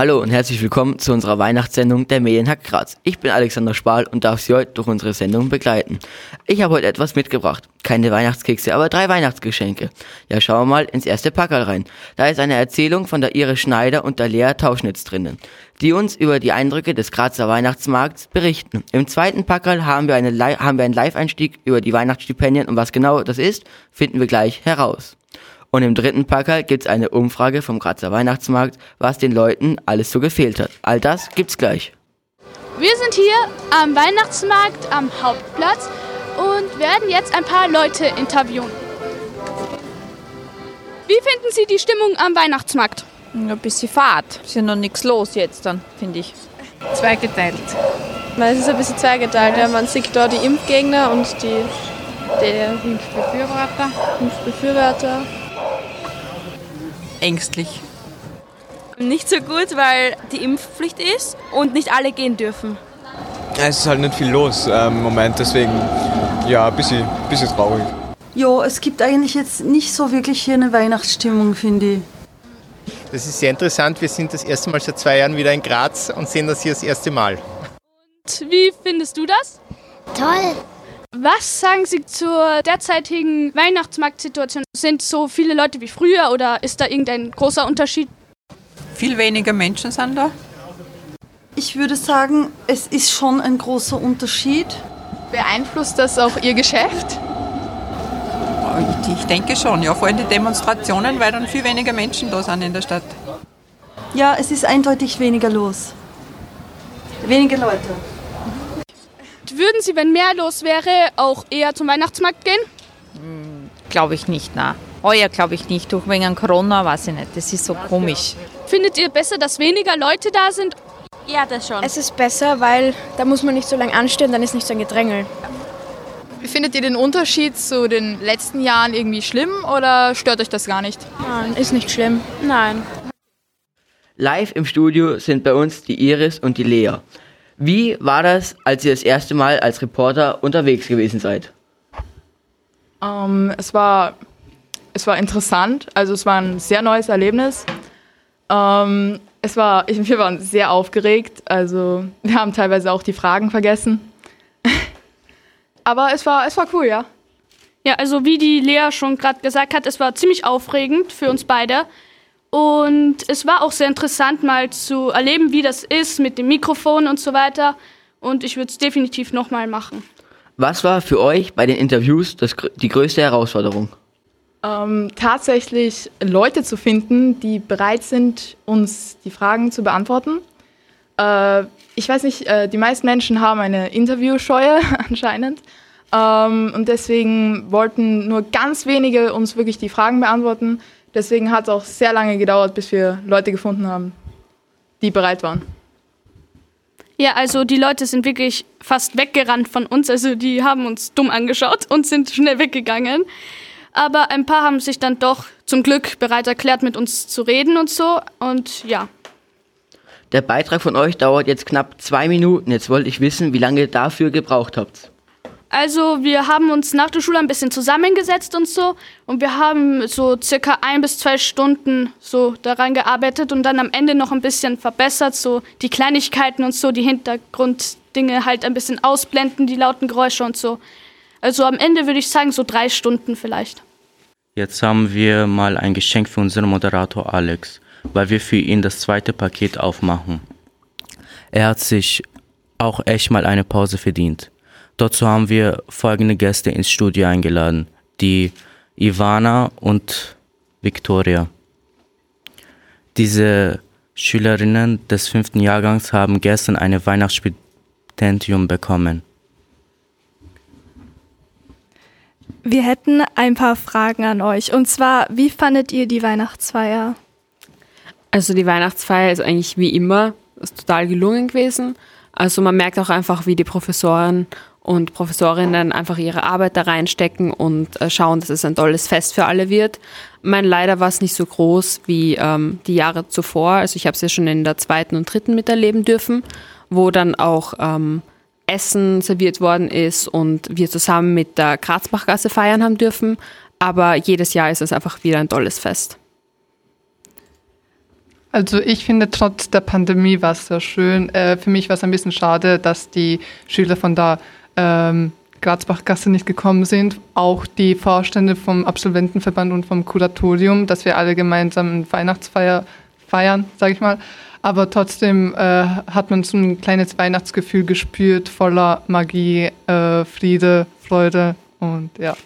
Hallo und herzlich willkommen zu unserer Weihnachtssendung der Medienhack Graz. Ich bin Alexander Spahl und darf Sie heute durch unsere Sendung begleiten. Ich habe heute etwas mitgebracht. Keine Weihnachtskekse, aber drei Weihnachtsgeschenke. Ja, schauen wir mal ins erste Packerl rein. Da ist eine Erzählung von der Iris Schneider und der Lea Tauschnitz drinnen, die uns über die Eindrücke des Grazer Weihnachtsmarkts berichten. Im zweiten Packerl haben wir, eine, haben wir einen Live-Einstieg über die Weihnachtsstipendien und was genau das ist, finden wir gleich heraus. Und im dritten Packer gibt's eine Umfrage vom Grazer Weihnachtsmarkt, was den Leuten alles so gefehlt hat. All das gibt's gleich. Wir sind hier am Weihnachtsmarkt am Hauptplatz und werden jetzt ein paar Leute interviewen. Wie finden Sie die Stimmung am Weihnachtsmarkt? Ein bisschen Fahrt. Ist ja noch nichts los jetzt dann, finde ich. Zweigeteilt. Es ist ein bisschen zweigeteilt. Ja. Man sieht da die Impfgegner und die, die Impfbefürworter. Impfbefürworter ängstlich. Nicht so gut, weil die Impfpflicht ist und nicht alle gehen dürfen. Es ist halt nicht viel los ähm, im Moment, deswegen ja, ein bisschen, bisschen traurig. Ja, es gibt eigentlich jetzt nicht so wirklich hier eine Weihnachtsstimmung, finde ich. Das ist sehr interessant. Wir sind das erste Mal seit zwei Jahren wieder in Graz und sehen das hier das erste Mal. Und wie findest du das? Toll. Was sagen Sie zur derzeitigen Weihnachtsmarktsituation? Sind so viele Leute wie früher oder ist da irgendein großer Unterschied? Viel weniger Menschen sind da. Ich würde sagen, es ist schon ein großer Unterschied. Beeinflusst das auch Ihr Geschäft? Ich denke schon, ja, vor allem die Demonstrationen, weil dann viel weniger Menschen da sind in der Stadt. Ja, es ist eindeutig weniger los. Weniger Leute. Würden Sie, wenn mehr los wäre, auch eher zum Weihnachtsmarkt gehen? Glaube ich nicht, na. Heuer glaube ich nicht, durch wegen Corona, weiß ich nicht. Das ist so komisch. Findet ihr besser, dass weniger Leute da sind? Ja, das schon. Es ist besser, weil da muss man nicht so lange anstehen, dann ist nicht so ein Gedrängel. Findet ihr den Unterschied zu den letzten Jahren irgendwie schlimm oder stört euch das gar nicht? Nein, ist nicht schlimm. Nein. Live im Studio sind bei uns die Iris und die Lea. Wie war das, als ihr das erste Mal als Reporter unterwegs gewesen seid? Ähm, es, war, es war interessant, also es war ein sehr neues Erlebnis. Ähm, es war, ich, wir waren sehr aufgeregt, also wir haben teilweise auch die Fragen vergessen. Aber es war, es war cool, ja. Ja, also wie die Lea schon gerade gesagt hat, es war ziemlich aufregend für uns beide. Und es war auch sehr interessant, mal zu erleben, wie das ist mit dem Mikrofon und so weiter. Und ich würde es definitiv nochmal machen. Was war für euch bei den Interviews das, die größte Herausforderung? Ähm, tatsächlich Leute zu finden, die bereit sind, uns die Fragen zu beantworten. Äh, ich weiß nicht, äh, die meisten Menschen haben eine Interviewscheue anscheinend. Ähm, und deswegen wollten nur ganz wenige uns wirklich die Fragen beantworten. Deswegen hat es auch sehr lange gedauert, bis wir Leute gefunden haben, die bereit waren. Ja, also die Leute sind wirklich fast weggerannt von uns. Also die haben uns dumm angeschaut und sind schnell weggegangen. Aber ein paar haben sich dann doch zum Glück bereit erklärt, mit uns zu reden und so. Und ja. Der Beitrag von euch dauert jetzt knapp zwei Minuten. Jetzt wollte ich wissen, wie lange ihr dafür gebraucht habt. Also wir haben uns nach der Schule ein bisschen zusammengesetzt und so und wir haben so circa ein bis zwei Stunden so daran gearbeitet und dann am Ende noch ein bisschen verbessert, so die Kleinigkeiten und so, die Hintergrunddinge halt ein bisschen ausblenden, die lauten Geräusche und so. Also am Ende würde ich sagen so drei Stunden vielleicht. Jetzt haben wir mal ein Geschenk für unseren Moderator Alex, weil wir für ihn das zweite Paket aufmachen. Er hat sich auch echt mal eine Pause verdient. Dazu haben wir folgende Gäste ins Studio eingeladen. Die Ivana und Victoria. Diese Schülerinnen des fünften Jahrgangs haben gestern ein Weihnachtsstipendium bekommen. Wir hätten ein paar Fragen an euch. Und zwar, wie fandet ihr die Weihnachtsfeier? Also die Weihnachtsfeier ist eigentlich wie immer ist total gelungen gewesen. Also man merkt auch einfach, wie die Professoren und Professorinnen einfach ihre Arbeit da reinstecken und äh, schauen, dass es ein tolles Fest für alle wird. Mein leider war es nicht so groß wie ähm, die Jahre zuvor. Also ich habe es ja schon in der zweiten und dritten miterleben dürfen, wo dann auch ähm, Essen serviert worden ist und wir zusammen mit der Grazbachgasse feiern haben dürfen. Aber jedes Jahr ist es einfach wieder ein tolles Fest. Also ich finde, trotz der Pandemie war es sehr schön. Äh, für mich war es ein bisschen schade, dass die Schüler von der ähm, Grazbachgasse nicht gekommen sind. Auch die Vorstände vom Absolventenverband und vom Kuratorium, dass wir alle gemeinsam Weihnachtsfeier feiern, sage ich mal. Aber trotzdem äh, hat man so ein kleines Weihnachtsgefühl gespürt, voller Magie, äh, Friede, Freude und ja.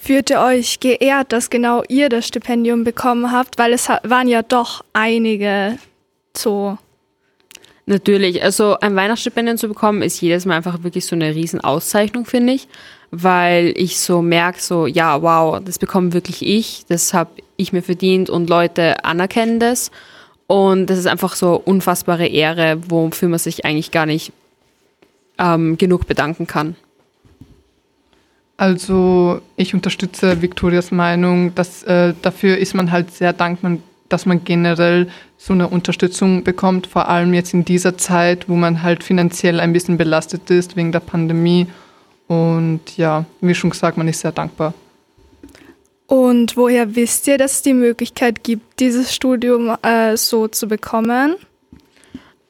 Fühlt ihr euch geehrt, dass genau ihr das Stipendium bekommen habt, weil es waren ja doch einige so. Natürlich, also ein Weihnachtsstipendium zu bekommen, ist jedes Mal einfach wirklich so eine Riesenauszeichnung, finde ich, weil ich so merke, so, ja, wow, das bekomme wirklich ich, das habe ich mir verdient und Leute anerkennen das. Und das ist einfach so unfassbare Ehre, wofür man sich eigentlich gar nicht ähm, genug bedanken kann. Also ich unterstütze Victorias Meinung, dass äh, dafür ist man halt sehr dankbar, dass man generell so eine Unterstützung bekommt, vor allem jetzt in dieser Zeit, wo man halt finanziell ein bisschen belastet ist wegen der Pandemie. Und ja, wie schon gesagt, man ist sehr dankbar. Und woher wisst ihr, dass es die Möglichkeit gibt, dieses Studium äh, so zu bekommen?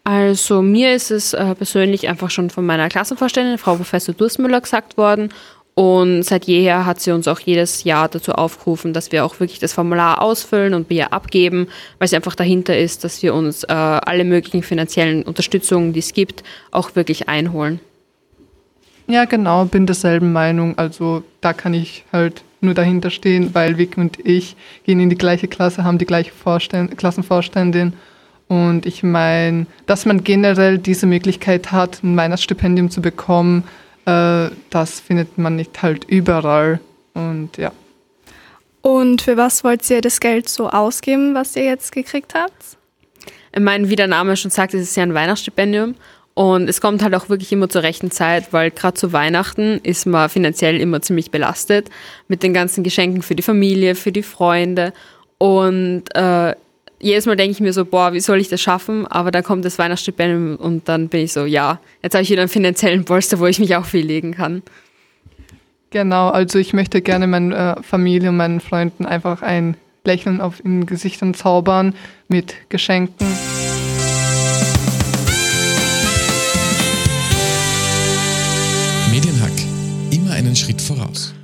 Also mir ist es äh, persönlich einfach schon von meiner Klassenvorständin, Frau Professor Durstmüller, gesagt worden und seit jeher hat sie uns auch jedes Jahr dazu aufgerufen, dass wir auch wirklich das Formular ausfüllen und wir abgeben, weil sie einfach dahinter ist, dass wir uns äh, alle möglichen finanziellen Unterstützungen, die es gibt, auch wirklich einholen. Ja, genau, bin derselben Meinung. Also da kann ich halt nur dahinter stehen, weil Vic und ich gehen in die gleiche Klasse, haben die gleiche Vorständ Klassenvorständin. Und ich meine, dass man generell diese Möglichkeit hat, ein Weihnachtsstipendium zu bekommen, äh, das findet man nicht halt überall. Und ja. Und für was wollt ihr das Geld so ausgeben, was ihr jetzt gekriegt habt? Ich meine, wie der Name schon sagt, es ist ja ein Weihnachtsstipendium. Und es kommt halt auch wirklich immer zur rechten Zeit, weil gerade zu Weihnachten ist man finanziell immer ziemlich belastet mit den ganzen Geschenken für die Familie, für die Freunde. Und äh, jedes Mal denke ich mir so, boah, wie soll ich das schaffen? Aber dann kommt das Weihnachtsstipendium und dann bin ich so, ja, jetzt habe ich wieder einen finanziellen Polster, wo ich mich auch viel legen kann. Genau, also ich möchte gerne meiner Familie und meinen Freunden einfach ein Lächeln auf den Gesichtern zaubern mit Geschenken. Medienhack, immer einen Schritt voraus.